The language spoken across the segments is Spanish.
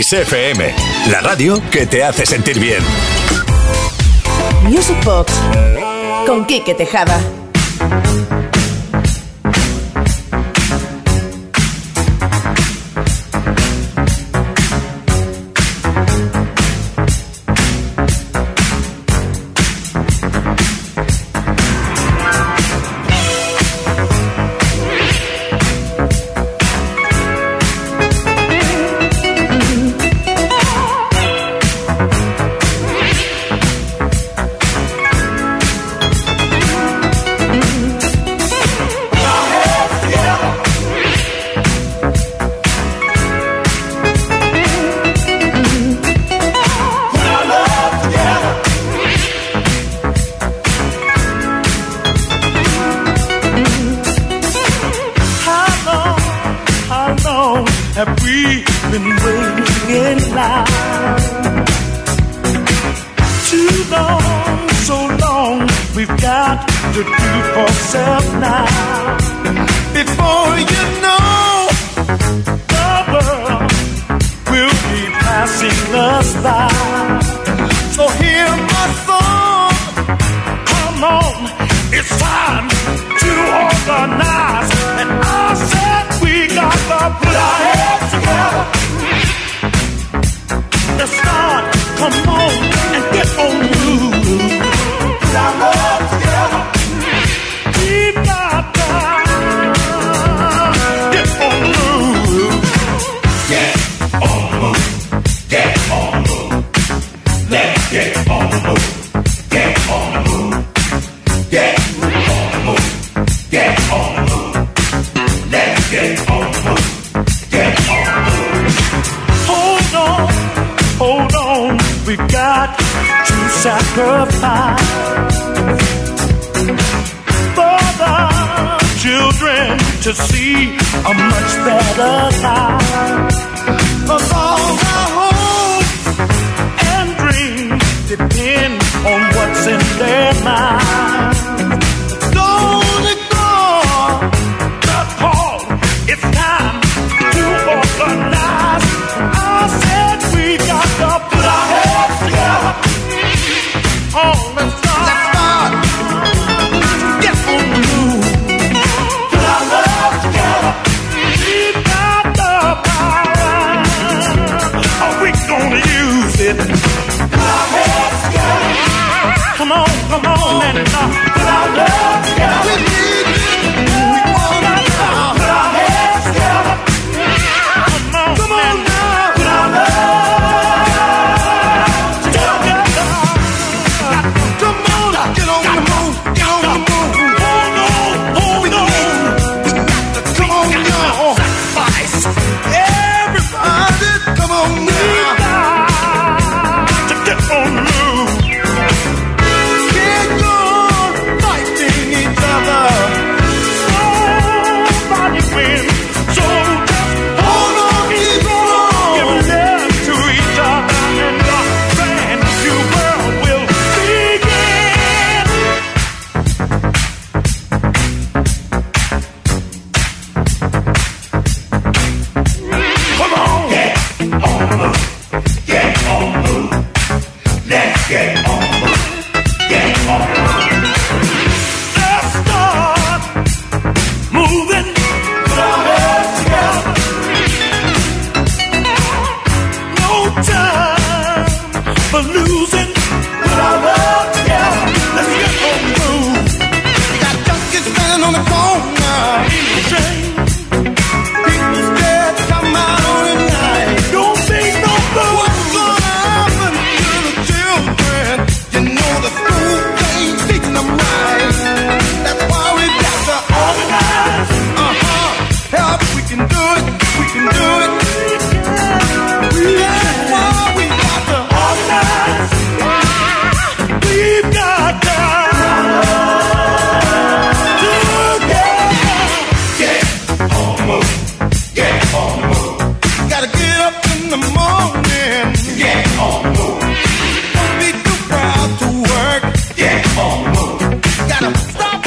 Kiss FM, la radio que te hace sentir bien. Music Box con Quique Tejada.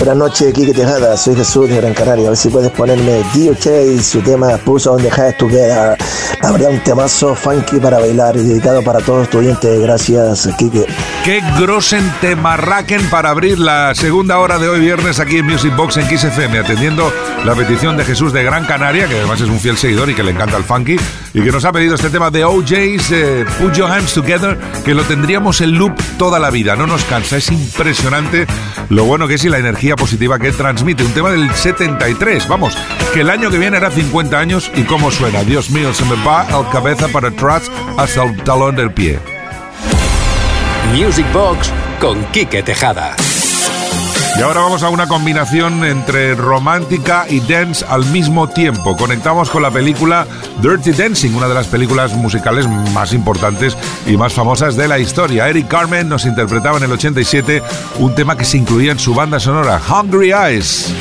Buenas noches, Kike Tejada. Soy Jesús de Gran Canaria. A ver si puedes ponerme DJ, su tema Puso on the Head Together. La un temazo funky para bailar y dedicado para todos tus oyentes. Gracias, Kike. Qué grosen temarraquen para abrir la segunda hora de hoy viernes aquí en Music Box en Kiss FM, atendiendo la petición de Jesús de Gran Canaria, que además es un fiel seguidor y que le encanta el funky, y que nos ha pedido este tema de OJ's eh, Put Your Hands Together, que lo tendríamos en loop toda la vida. No nos cansa, es impresionante lo bueno que es y la energía positiva que transmite. Un tema del 73, vamos, que el año que viene era 50 años y cómo suena. Dios mío, se me va el cabeza para atrás hasta el talón del pie. Music Box con Quique Tejada. Y ahora vamos a una combinación entre romántica y dance al mismo tiempo. Conectamos con la película Dirty Dancing, una de las películas musicales más importantes y más famosas de la historia. Eric Carmen nos interpretaba en el 87 un tema que se incluía en su banda sonora, Hungry Eyes.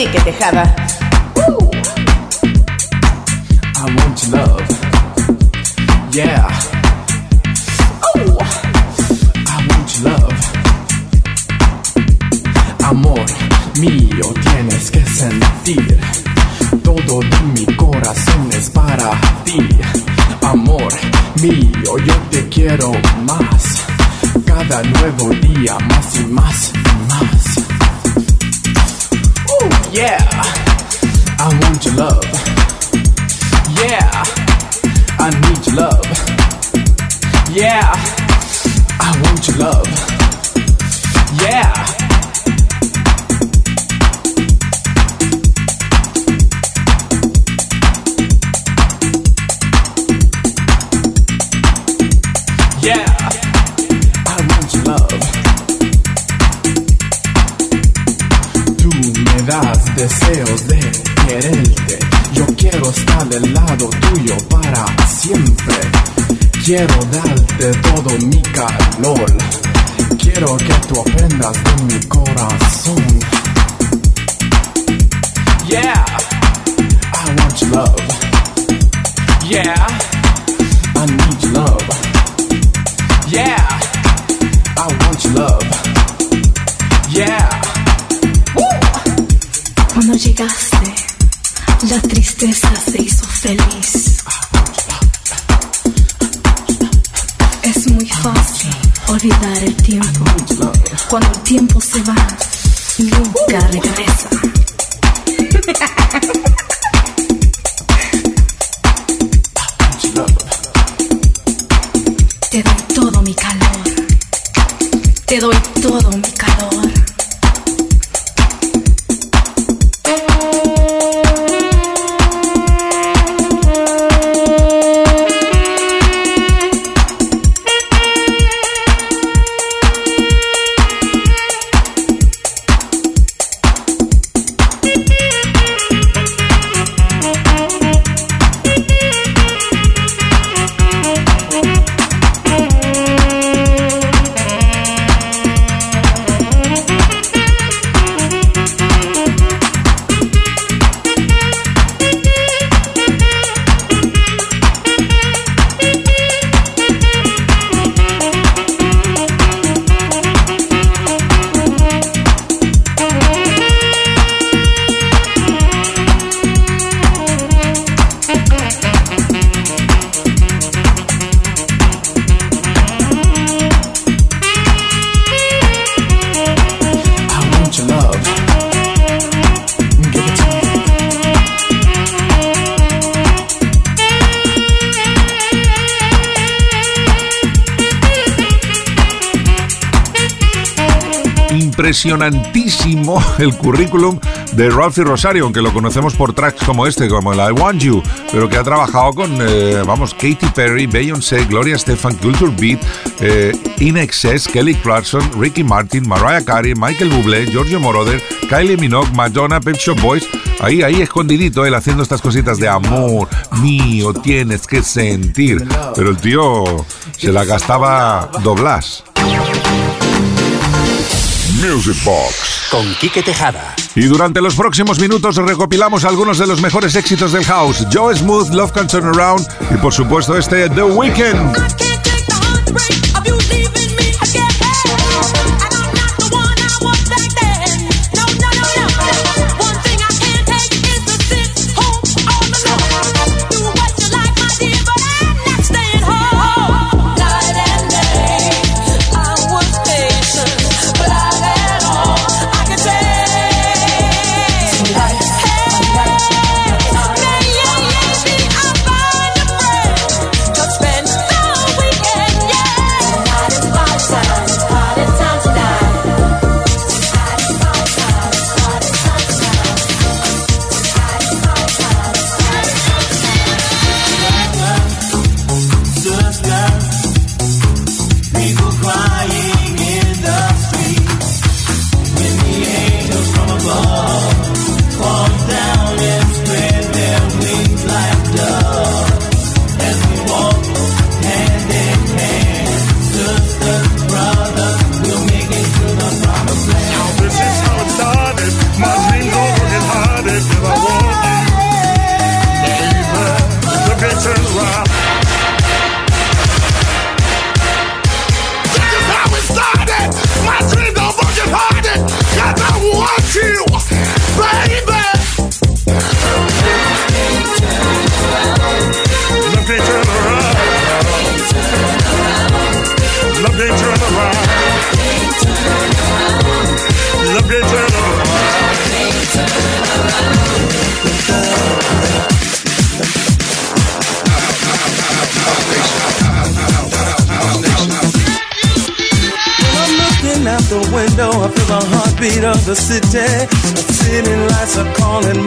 Quique Tejada. Yeah, I want your love. Yeah. Yeah, I want your love. deseos de quererte. Yo quiero estar del lado tuyo para siempre. Quiero darte todo mi calor. Quiero que tú aprendas de mi corazón. Yeah, I want your love. Yeah, I need your love. Yeah, I want your love. Yeah. Cuando llegaste, la tristeza se hizo feliz. Olvidar el tiempo. Cuando el tiempo se va, nunca regresa. Te doy todo mi calor. Te doy todo mi calor. Impresionantísimo el currículum de Ralphie Rosario, aunque lo conocemos por tracks como este, como el I Want You, pero que ha trabajado con, eh, vamos, Katy Perry, Beyoncé, Gloria Estefan, Culture Beat, eh, In Excess, Kelly Clarkson, Ricky Martin, Mariah Carey, Michael Bublé, Giorgio Moroder, Kylie Minogue, Madonna, Pep Shop Boys, ahí, ahí escondidito, él haciendo estas cositas de amor mío, tienes que sentir. Pero el tío se la gastaba doblas. Music Box. Con Quique Tejada. Y durante los próximos minutos recopilamos algunos de los mejores éxitos del house. Joe Smooth, Love Can Turn Around y por supuesto este The Weeknd. The city. The city lights are calling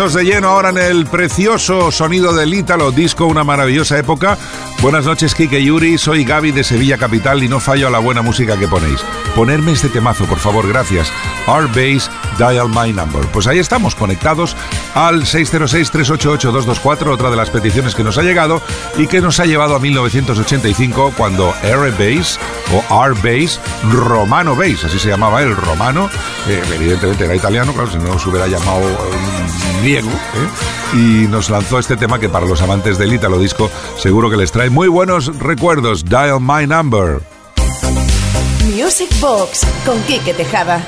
Inmersos de lleno ahora en el precioso sonido del Ítalo Disco, una maravillosa época. Buenas noches, Kike Yuri. Soy Gaby de Sevilla Capital y no fallo a la buena música que ponéis. Ponerme este temazo, por favor, gracias. R-Base Dial My Number. Pues ahí estamos, conectados al 606-388-224, otra de las peticiones que nos ha llegado y que nos ha llevado a 1985 cuando R-Base o R-Base, Romano Base, así se llamaba el romano, eh, evidentemente era italiano, claro, si no se hubiera llamado eh, ¿eh? y nos lanzó este tema que para los amantes del Ítalo Disco seguro que les trae muy buenos recuerdos, Dial My Number. Music Box con Quique Tejada.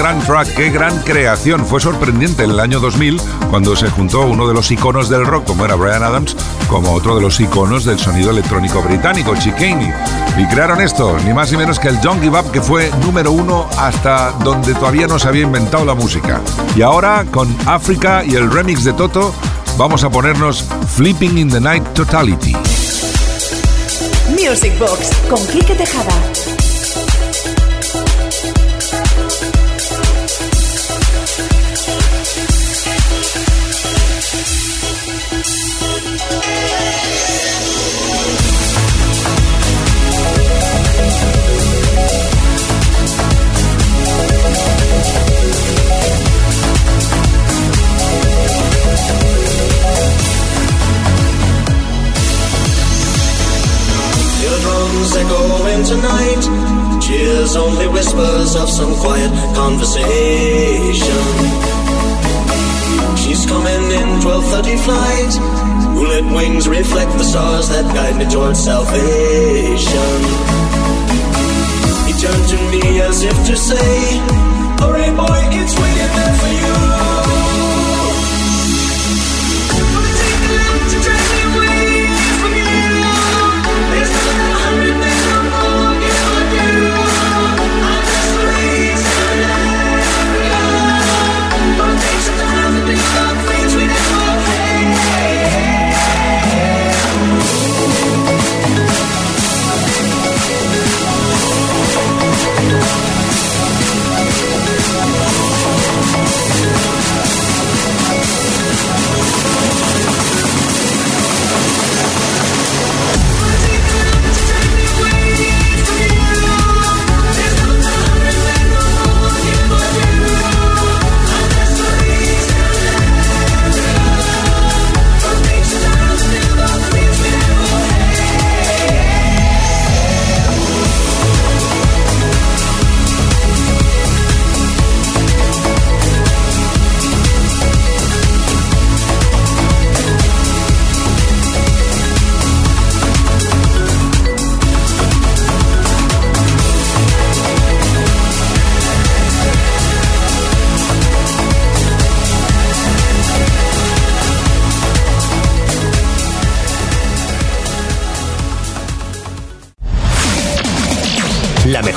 Gran track, qué gran creación. Fue sorprendente en el año 2000 cuando se juntó uno de los iconos del rock, como era Brian Adams, como otro de los iconos del sonido electrónico británico, Chicane. Y crearon esto, ni más ni menos que el Don't Give Up, que fue número uno hasta donde todavía no se había inventado la música. Y ahora, con África y el remix de Toto, vamos a ponernos Flipping in the Night Totality. Music Box con Quique Tejada.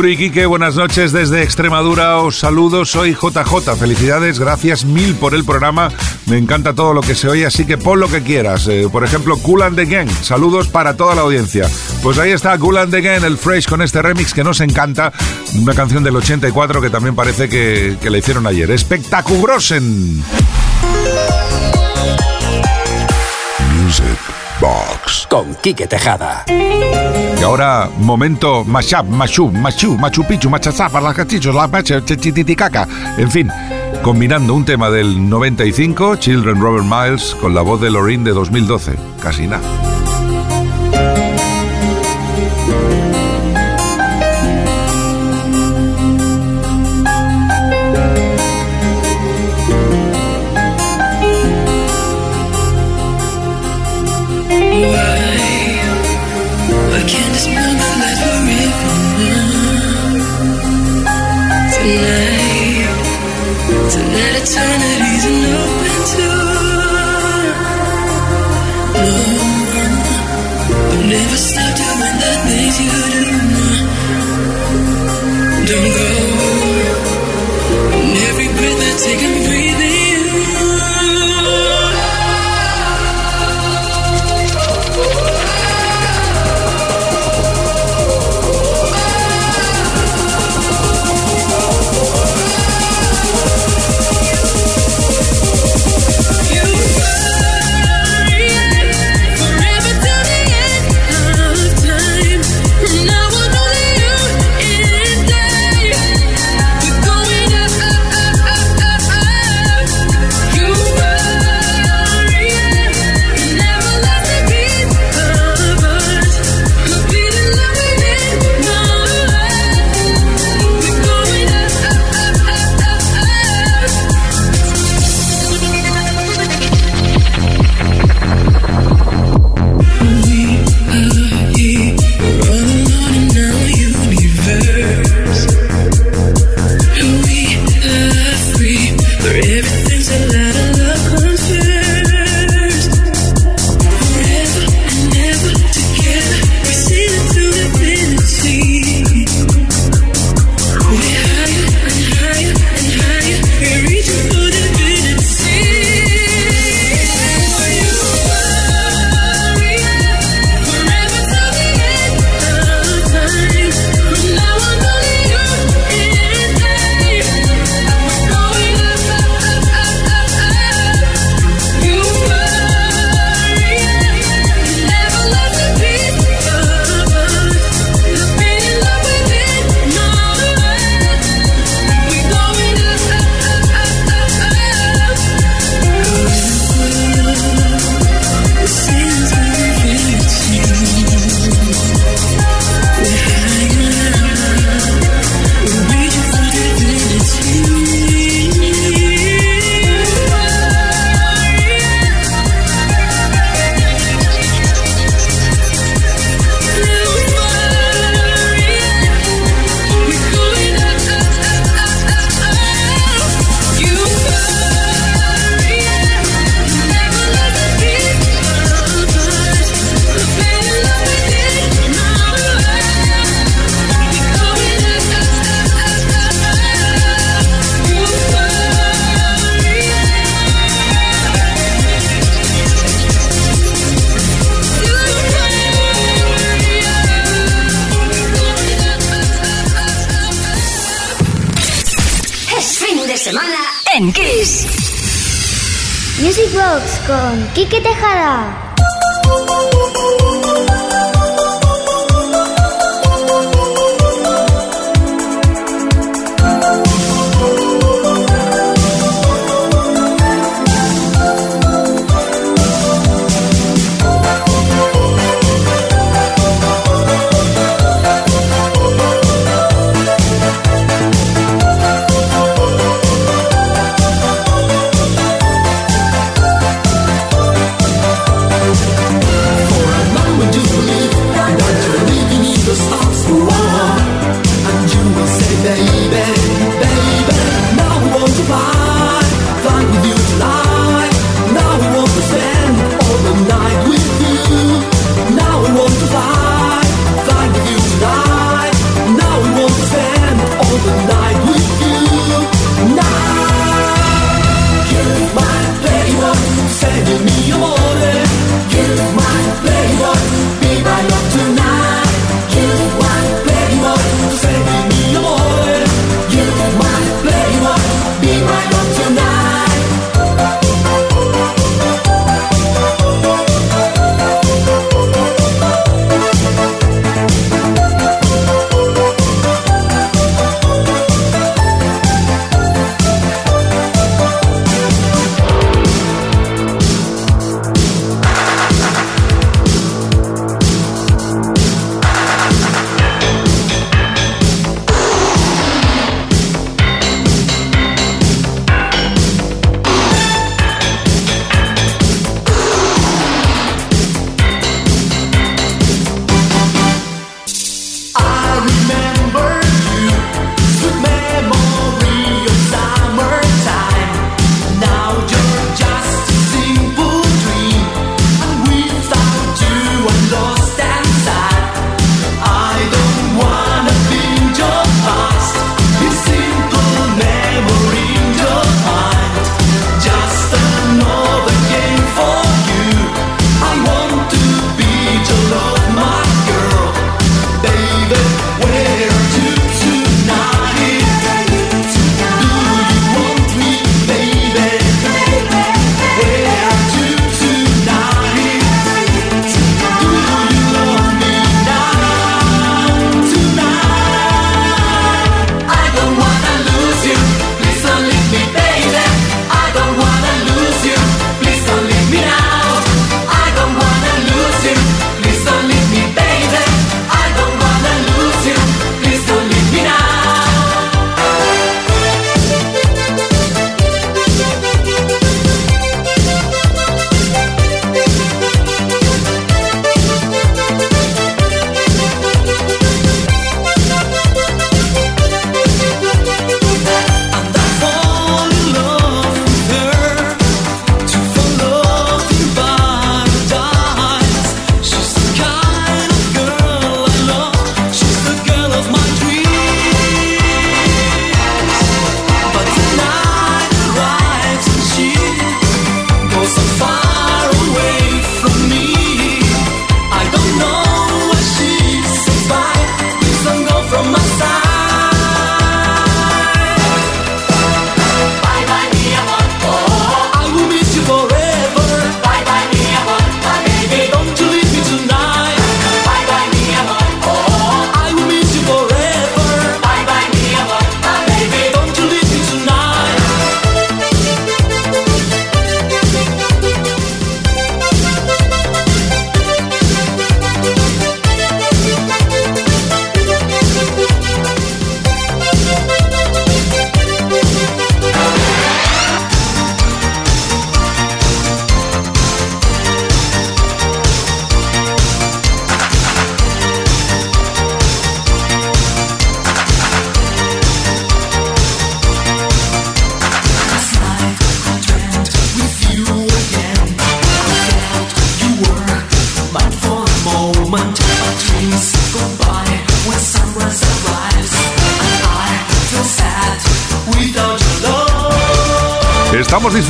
Uri Quique, buenas noches desde Extremadura. Os saludo, soy JJ. Felicidades, gracias mil por el programa. Me encanta todo lo que se oye, así que pon lo que quieras. Eh, por ejemplo, Cool and the. Saludos para toda la audiencia. Pues ahí está Cool and the Gang, el Fresh con este remix que nos encanta. Una canción del 84 que también parece que, que la hicieron ayer. Espectaculosen. Music Box con Quique Tejada. Y ahora, momento mashup, mashu, machu, machu picchu, machazapa, las cachichos, las macha, tititicaca. En fin, combinando un tema del 95, Children Robert Miles, con la voz de Lorraine de 2012. Casi nada. Yeah.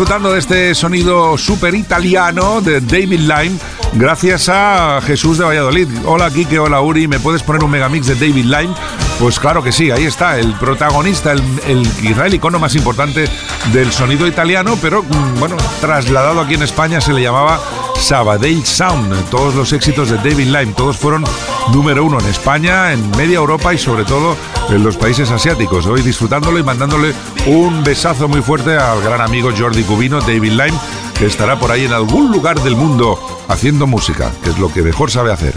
Disfrutando de este sonido súper italiano de David Lime gracias a Jesús de Valladolid. Hola Kike, hola Uri, ¿me puedes poner un megamix de David Lime? Pues claro que sí, ahí está, el protagonista, el, el quizá el icono más importante del sonido italiano, pero mm, bueno, trasladado aquí en España se le llamaba Sabadell Sound. Todos los éxitos de David Lime, todos fueron número uno en España, en media Europa y sobre todo en los países asiáticos. Hoy disfrutándolo y mandándole un besazo muy fuerte al gran amigo Jordi Cubino, David Lime, que estará por ahí en algún lugar del mundo haciendo música, que es lo que mejor sabe hacer.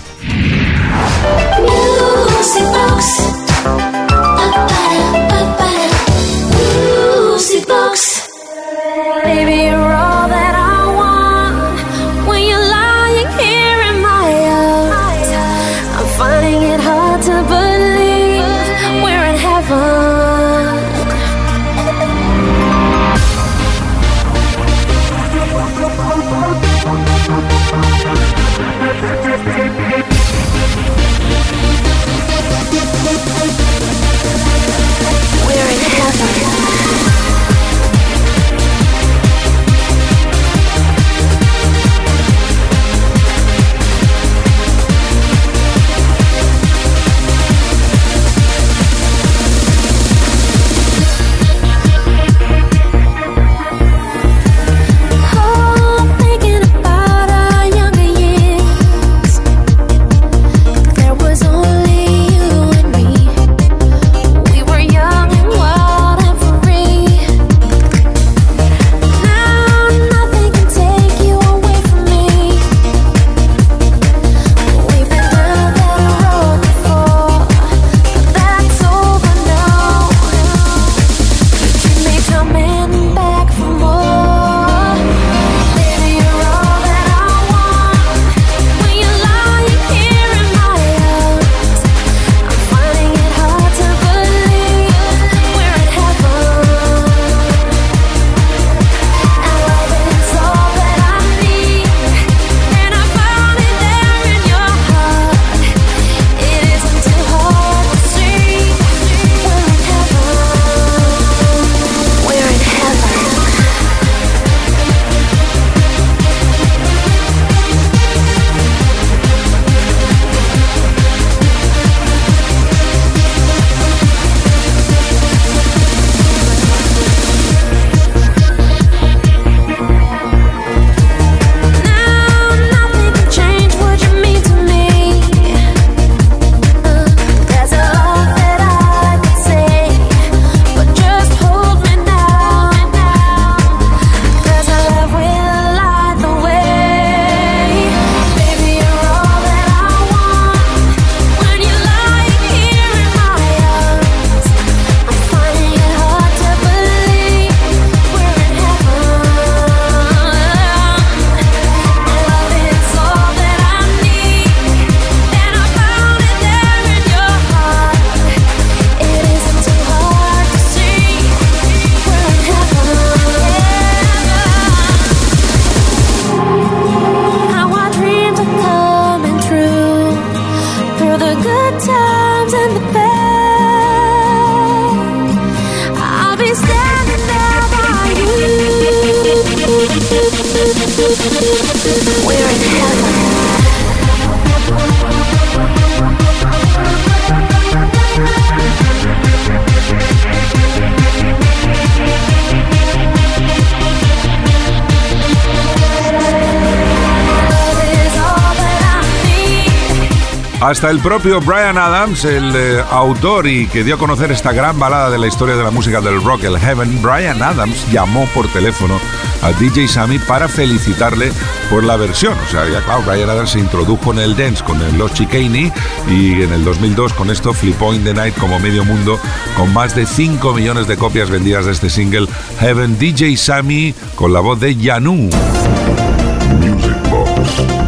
Hasta el propio Brian Adams, el eh, autor y que dio a conocer esta gran balada de la historia de la música del rock, el Heaven, Brian Adams llamó por teléfono a DJ Sammy para felicitarle por la versión. O sea, ya claro, Brian Adams se introdujo en el dance con el Los Chicane y en el 2002 con esto flipó in the night como medio mundo con más de 5 millones de copias vendidas de este single Heaven DJ Sammy con la voz de Yanu.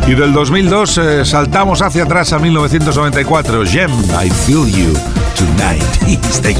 Y del 2002 eh, saltamos hacia atrás a 1994. Gem, I Feel You Tonight. Stay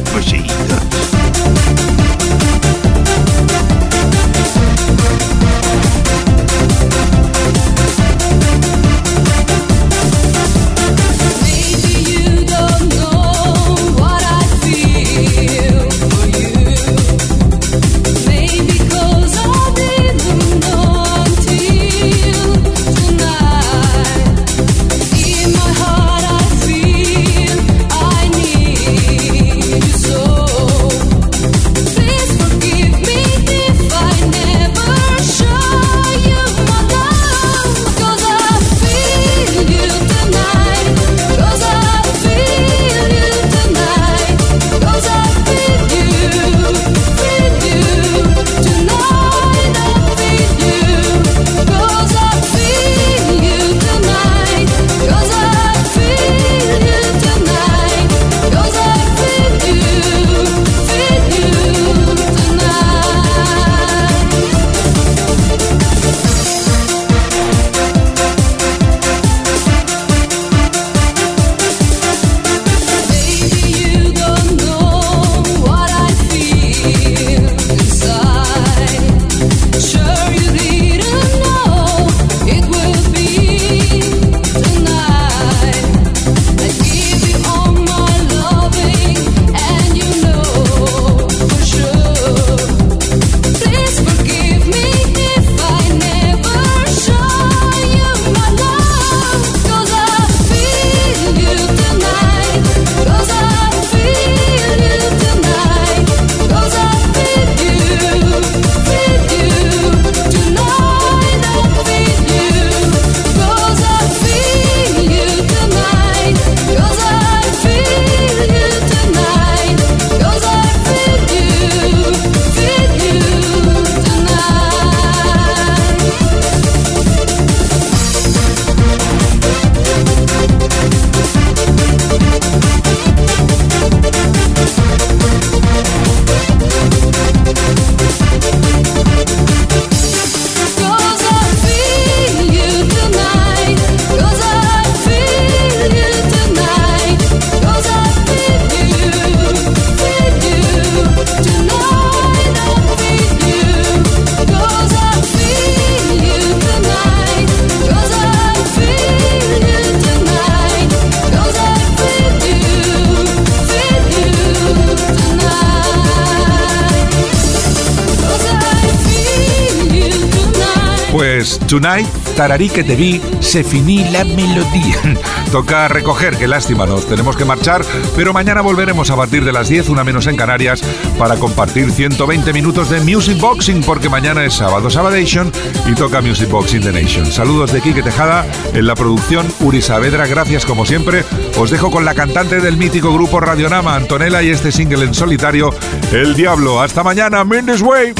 Tonight, tararí que te vi, se finí la melodía. Toca recoger, qué lástima, nos tenemos que marchar, pero mañana volveremos a partir de las 10, una menos en Canarias, para compartir 120 minutos de Music Boxing, porque mañana es sábado, Sabadation, y toca Music Boxing The Nation. Saludos de Quique Tejada, en la producción Uri Saavedra, gracias como siempre. Os dejo con la cantante del mítico grupo Radionama, Antonella, y este single en solitario, El Diablo. Hasta mañana, Mendes Way.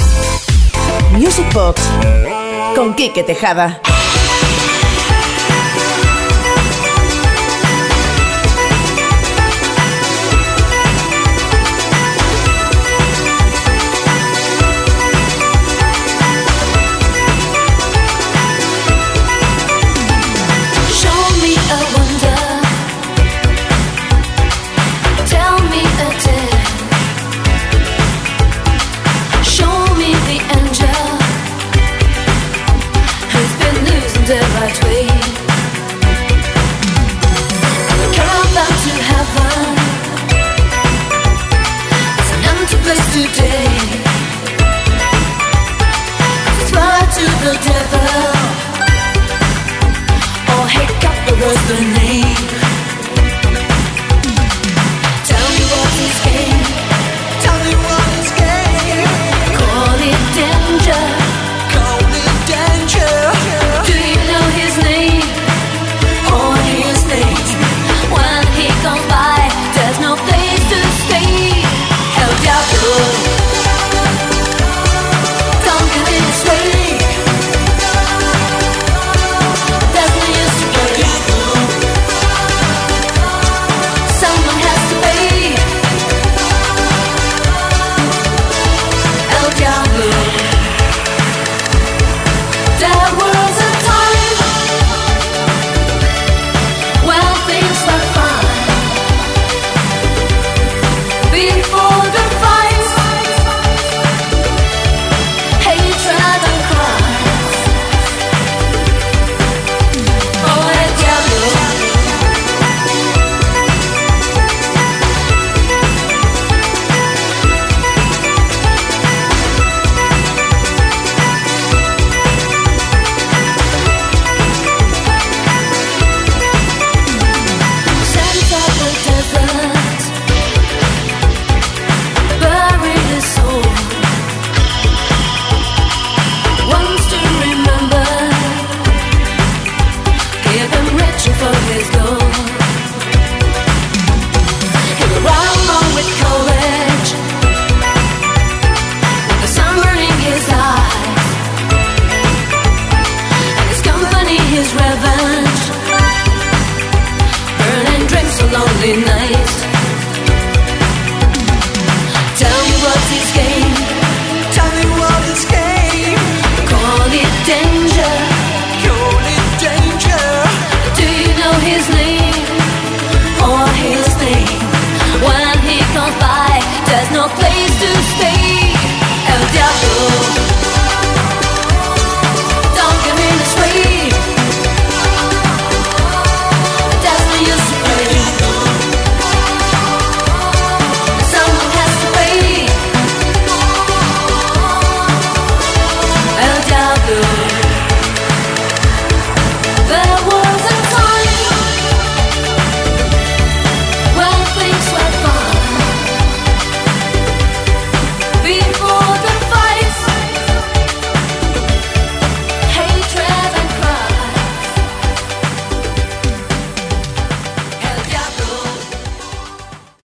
Music Box con Quique Tejada.